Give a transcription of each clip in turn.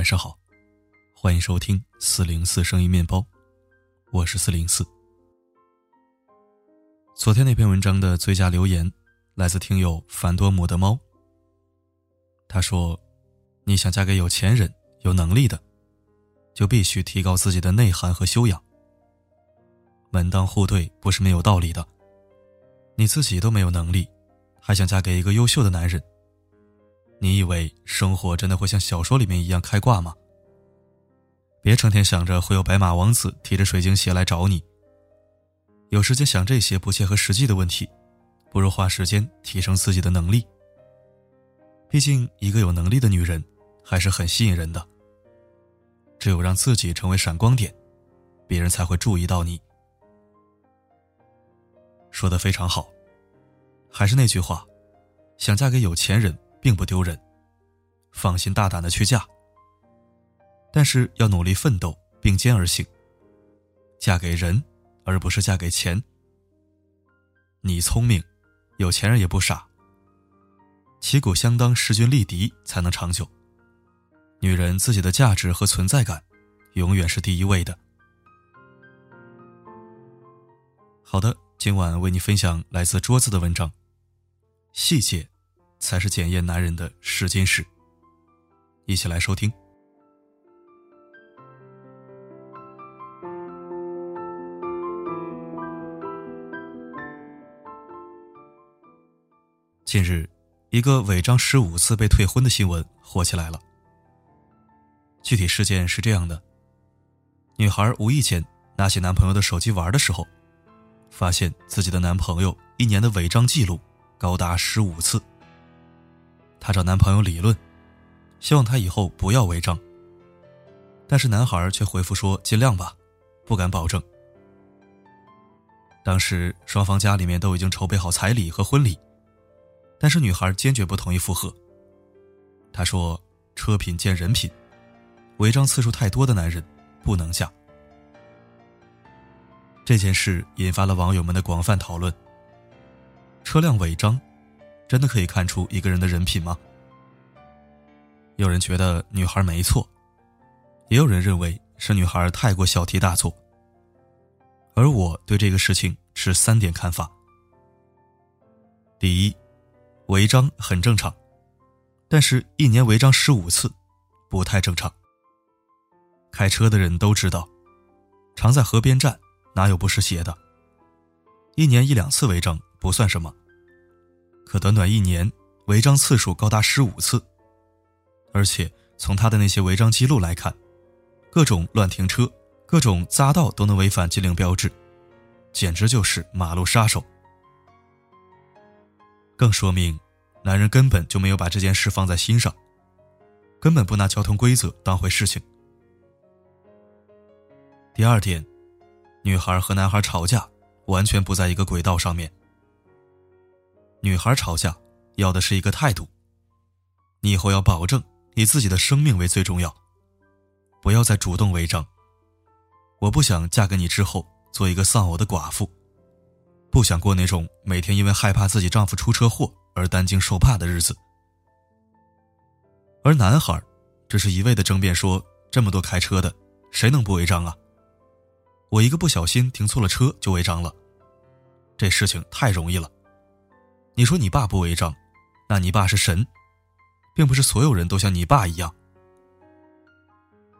晚上好，欢迎收听四零四声音面包，我是四零四。昨天那篇文章的最佳留言来自听友凡多姆的猫。他说：“你想嫁给有钱人、有能力的，就必须提高自己的内涵和修养。门当户对不是没有道理的。你自己都没有能力，还想嫁给一个优秀的男人？”你以为生活真的会像小说里面一样开挂吗？别成天想着会有白马王子提着水晶鞋来找你。有时间想这些不切合实际的问题，不如花时间提升自己的能力。毕竟，一个有能力的女人还是很吸引人的。只有让自己成为闪光点，别人才会注意到你。说的非常好，还是那句话，想嫁给有钱人。并不丢人，放心大胆的去嫁。但是要努力奋斗，并肩而行。嫁给人，而不是嫁给钱。你聪明，有钱人也不傻。旗鼓相当，势均力敌才能长久。女人自己的价值和存在感，永远是第一位的。好的，今晚为你分享来自桌子的文章，细节。才是检验男人的试金石。一起来收听。近日，一个违章十五次被退婚的新闻火起来了。具体事件是这样的：女孩无意间拿起男朋友的手机玩的时候，发现自己的男朋友一年的违章记录高达十五次。她找男朋友理论，希望他以后不要违章。但是男孩却回复说：“尽量吧，不敢保证。”当时双方家里面都已经筹备好彩礼和婚礼，但是女孩坚决不同意复合。她说：“车品见人品，违章次数太多的男人不能嫁。”这件事引发了网友们的广泛讨论。车辆违章。真的可以看出一个人的人品吗？有人觉得女孩没错，也有人认为是女孩太过小题大做。而我对这个事情持三点看法：第一，违章很正常，但是一年违章十五次，不太正常。开车的人都知道，常在河边站，哪有不湿鞋的？一年一两次违章不算什么。可短短一年，违章次数高达十五次，而且从他的那些违章记录来看，各种乱停车、各种匝道都能违反禁令标志，简直就是马路杀手。更说明，男人根本就没有把这件事放在心上，根本不拿交通规则当回事情。第二点，女孩和男孩吵架，完全不在一个轨道上面。女孩吵架要的是一个态度，你以后要保证以自己的生命为最重要，不要再主动违章。我不想嫁给你之后做一个丧偶的寡妇，不想过那种每天因为害怕自己丈夫出车祸而担惊受怕的日子。而男孩只是一味的争辩说：“这么多开车的，谁能不违章啊？我一个不小心停错了车就违章了，这事情太容易了。”你说你爸不违章，那你爸是神，并不是所有人都像你爸一样。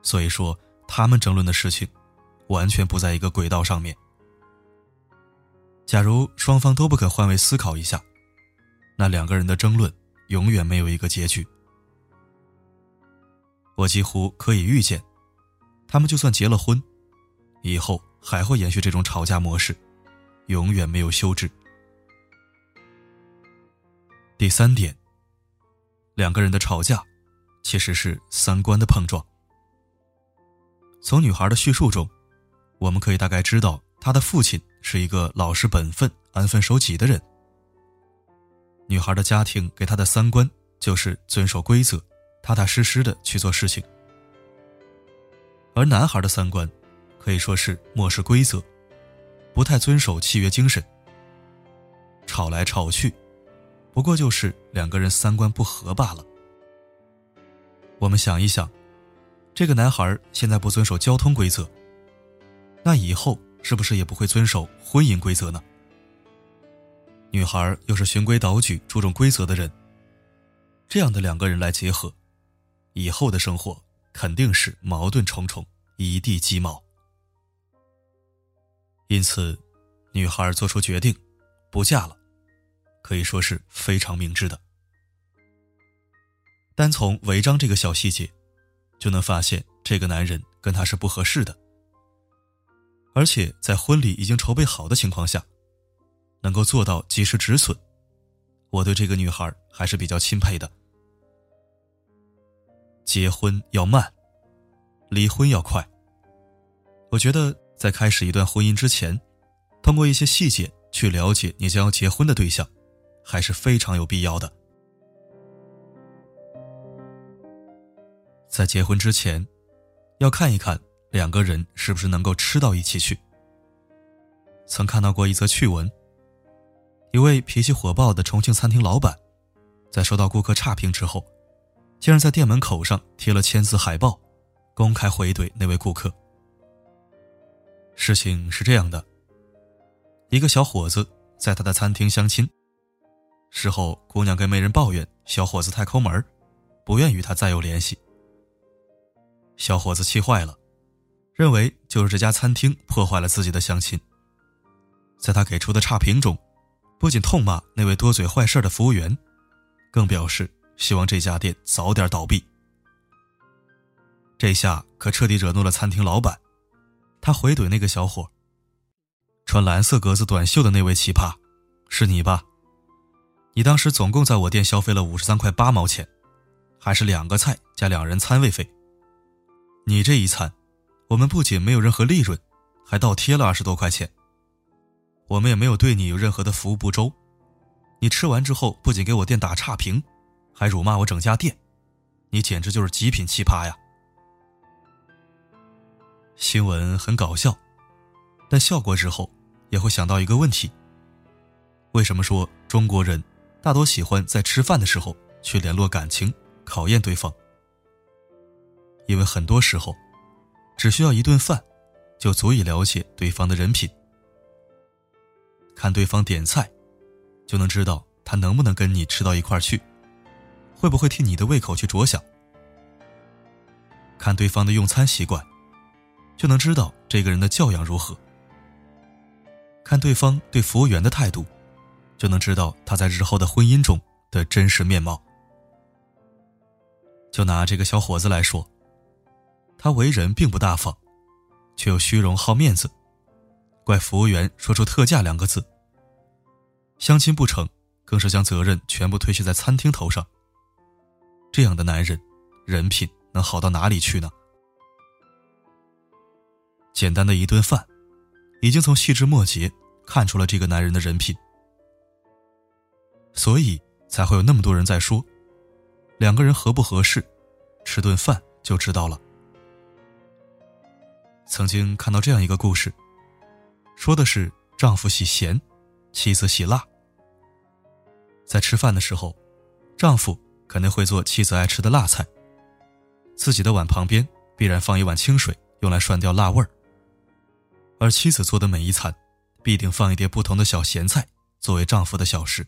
所以说，他们争论的事情，完全不在一个轨道上面。假如双方都不肯换位思考一下，那两个人的争论永远没有一个结局。我几乎可以预见，他们就算结了婚，以后还会延续这种吵架模式，永远没有休止。第三点，两个人的吵架，其实是三观的碰撞。从女孩的叙述中，我们可以大概知道，她的父亲是一个老实本分、安分守己的人。女孩的家庭给她的三观就是遵守规则，踏踏实实的去做事情。而男孩的三观，可以说是漠视规则，不太遵守契约精神，吵来吵去。不过就是两个人三观不合罢了。我们想一想，这个男孩现在不遵守交通规则，那以后是不是也不会遵守婚姻规则呢？女孩又是循规蹈矩、注重规则的人，这样的两个人来结合，以后的生活肯定是矛盾重重，一地鸡毛。因此，女孩做出决定，不嫁了，可以说是非常明智的。单从违章这个小细节，就能发现这个男人跟她是不合适的。而且在婚礼已经筹备好的情况下，能够做到及时止损，我对这个女孩还是比较钦佩的。结婚要慢，离婚要快。我觉得在开始一段婚姻之前，通过一些细节去了解你将要结婚的对象，还是非常有必要的。在结婚之前，要看一看两个人是不是能够吃到一起去。曾看到过一则趣闻：一位脾气火爆的重庆餐厅老板，在收到顾客差评之后，竟然在店门口上贴了签字海报，公开回怼那位顾客。事情是这样的：一个小伙子在他的餐厅相亲，事后姑娘跟媒人抱怨小伙子太抠门，不愿与他再有联系。小伙子气坏了，认为就是这家餐厅破坏了自己的相亲。在他给出的差评中，不仅痛骂那位多嘴坏事的服务员，更表示希望这家店早点倒闭。这下可彻底惹怒了餐厅老板，他回怼那个小伙：“穿蓝色格子短袖的那位奇葩，是你吧？你当时总共在我店消费了五十三块八毛钱，还是两个菜加两人餐位费。”你这一餐，我们不仅没有任何利润，还倒贴了二十多块钱。我们也没有对你有任何的服务不周。你吃完之后，不仅给我店打差评，还辱骂我整家店，你简直就是极品奇葩呀！新闻很搞笑，但笑过之后也会想到一个问题：为什么说中国人大多喜欢在吃饭的时候去联络感情，考验对方？因为很多时候，只需要一顿饭，就足以了解对方的人品。看对方点菜，就能知道他能不能跟你吃到一块去，会不会替你的胃口去着想。看对方的用餐习惯，就能知道这个人的教养如何。看对方对服务员的态度，就能知道他在日后的婚姻中的真实面貌。就拿这个小伙子来说。他为人并不大方，却又虚荣好面子，怪服务员说出“特价”两个字。相亲不成，更是将责任全部推卸在餐厅头上。这样的男人，人品能好到哪里去呢？简单的一顿饭，已经从细枝末节看出了这个男人的人品，所以才会有那么多人在说，两个人合不合适，吃顿饭就知道了。曾经看到这样一个故事，说的是丈夫喜咸，妻子喜辣。在吃饭的时候，丈夫肯定会做妻子爱吃的辣菜，自己的碗旁边必然放一碗清水，用来涮掉辣味儿。而妻子做的每一餐，必定放一碟不同的小咸菜，作为丈夫的小食。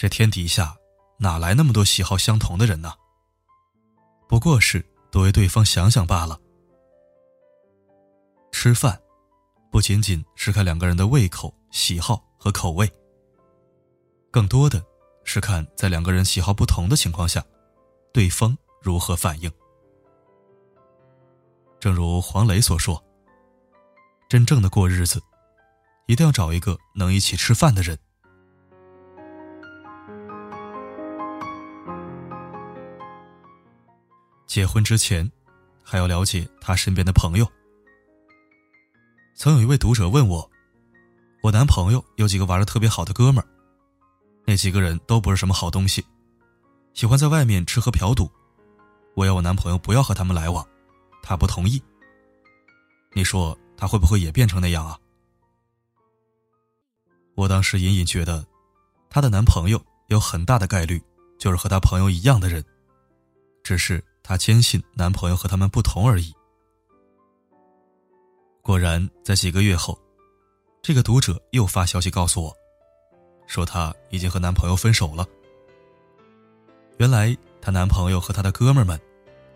这天底下哪来那么多喜好相同的人呢？不过是。多为对方想想罢了。吃饭，不仅仅是看两个人的胃口、喜好和口味，更多的是看在两个人喜好不同的情况下，对方如何反应。正如黄磊所说：“真正的过日子，一定要找一个能一起吃饭的人。”结婚之前，还要了解他身边的朋友。曾有一位读者问我：“我男朋友有几个玩的特别好的哥们儿，那几个人都不是什么好东西，喜欢在外面吃喝嫖赌。我要我男朋友不要和他们来往，他不同意。你说他会不会也变成那样啊？”我当时隐隐觉得，她的男朋友有很大的概率就是和她朋友一样的人，只是。她坚信男朋友和他们不同而已。果然，在几个月后，这个读者又发消息告诉我，说她已经和男朋友分手了。原来，她男朋友和他的哥们们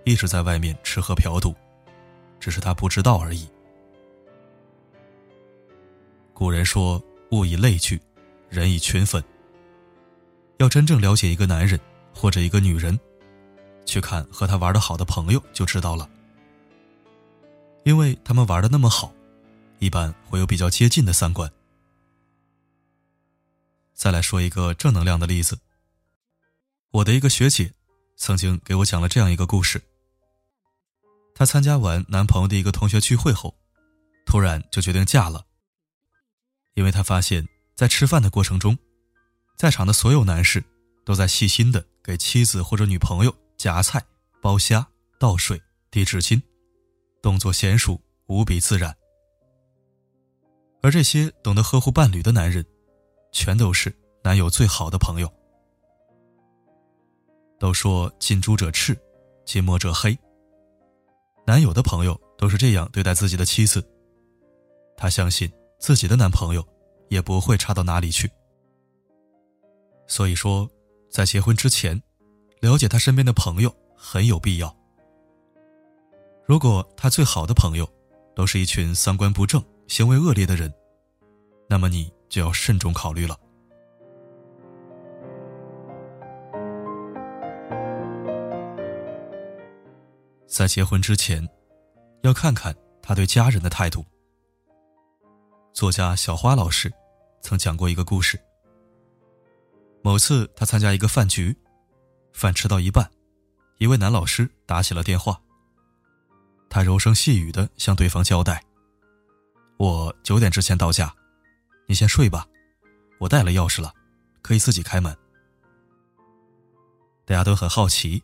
一直在外面吃喝嫖赌，只是她不知道而已。古人说：“物以类聚，人以群分。”要真正了解一个男人或者一个女人，去看和他玩的好的朋友就知道了。因为他们玩的那么好，一般会有比较接近的三观。再来说一个正能量的例子。我的一个学姐，曾经给我讲了这样一个故事。她参加完男朋友的一个同学聚会后，突然就决定嫁了。因为她发现，在吃饭的过程中，在场的所有男士都在细心的给妻子或者女朋友夹菜、剥虾、倒水、递纸巾。动作娴熟，无比自然。而这些懂得呵护伴侣的男人，全都是男友最好的朋友。都说近朱者赤，近墨者黑。男友的朋友都是这样对待自己的妻子，他相信自己的男朋友也不会差到哪里去。所以说，在结婚之前，了解他身边的朋友很有必要。如果他最好的朋友都是一群三观不正、行为恶劣的人，那么你就要慎重考虑了。在结婚之前，要看看他对家人的态度。作家小花老师曾讲过一个故事。某次他参加一个饭局，饭吃到一半，一位男老师打起了电话。他柔声细语的向对方交代：“我九点之前到家，你先睡吧，我带了钥匙了，可以自己开门。”大家都很好奇，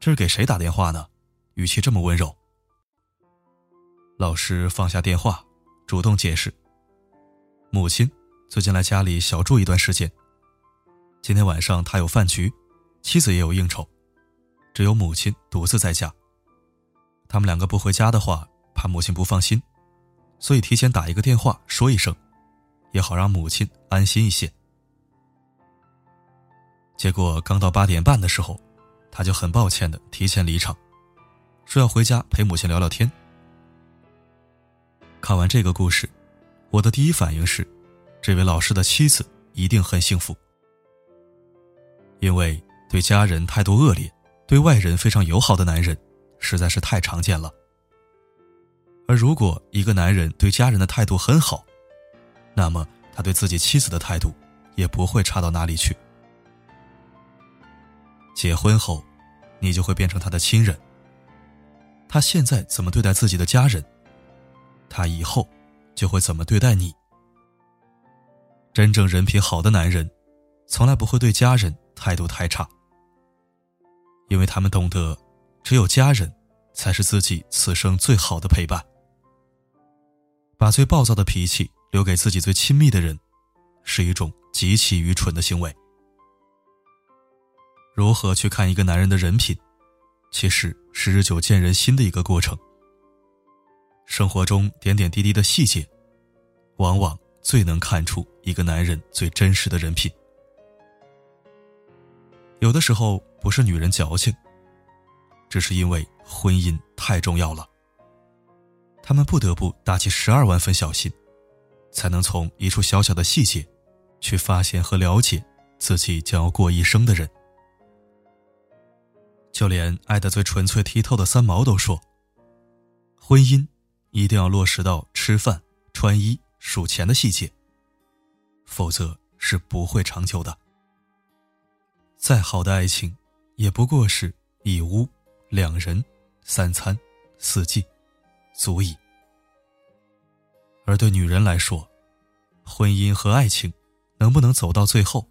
这是给谁打电话呢？语气这么温柔。老师放下电话，主动解释：“母亲最近来家里小住一段时间，今天晚上她有饭局，妻子也有应酬，只有母亲独自在家。”他们两个不回家的话，怕母亲不放心，所以提前打一个电话说一声，也好让母亲安心一些。结果刚到八点半的时候，他就很抱歉的提前离场，说要回家陪母亲聊聊天。看完这个故事，我的第一反应是，这位老师的妻子一定很幸福，因为对家人态度恶劣、对外人非常友好的男人。实在是太常见了。而如果一个男人对家人的态度很好，那么他对自己妻子的态度也不会差到哪里去。结婚后，你就会变成他的亲人。他现在怎么对待自己的家人，他以后就会怎么对待你。真正人品好的男人，从来不会对家人态度太差，因为他们懂得。只有家人，才是自己此生最好的陪伴。把最暴躁的脾气留给自己最亲密的人，是一种极其愚蠢的行为。如何去看一个男人的人品，其实是日久见人心的一个过程。生活中点点滴滴的细节，往往最能看出一个男人最真实的人品。有的时候不是女人矫情。只是因为婚姻太重要了，他们不得不打起十二万分小心，才能从一处小小的细节，去发现和了解自己将要过一生的人。就连爱的最纯粹剔透的三毛都说：“婚姻一定要落实到吃饭、穿衣、数钱的细节，否则是不会长久的。再好的爱情，也不过是一屋。”两人，三餐，四季，足矣。而对女人来说，婚姻和爱情能不能走到最后，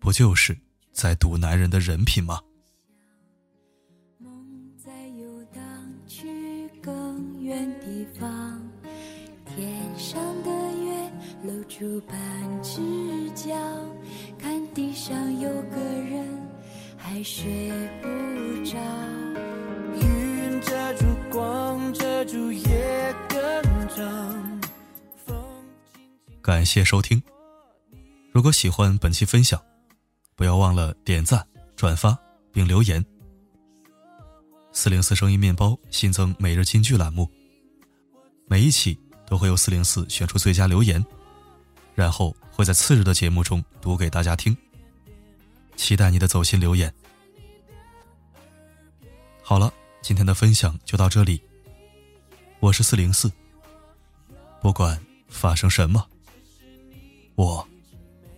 不就是在赌男人的人品吗？在游荡去更远地方，天上的月露出半只角，看地上有还睡不着，云遮住光，遮住夜更长。风感谢收听，如果喜欢本期分享，不要忘了点赞、转发并留言。四零四声音面包新增每日金句栏目，每一期都会由四零四选出最佳留言，然后会在次日的节目中读给大家听。期待你的走心留言。好了，今天的分享就到这里。我是四零四，不管发生什么。我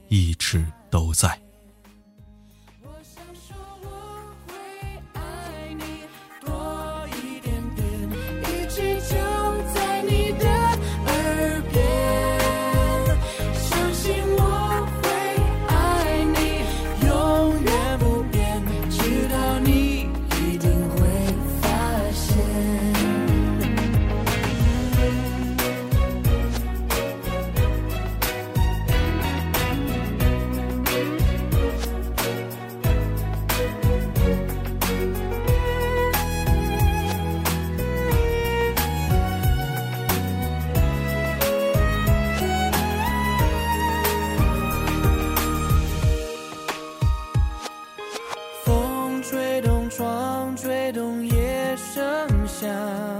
一直都在。想。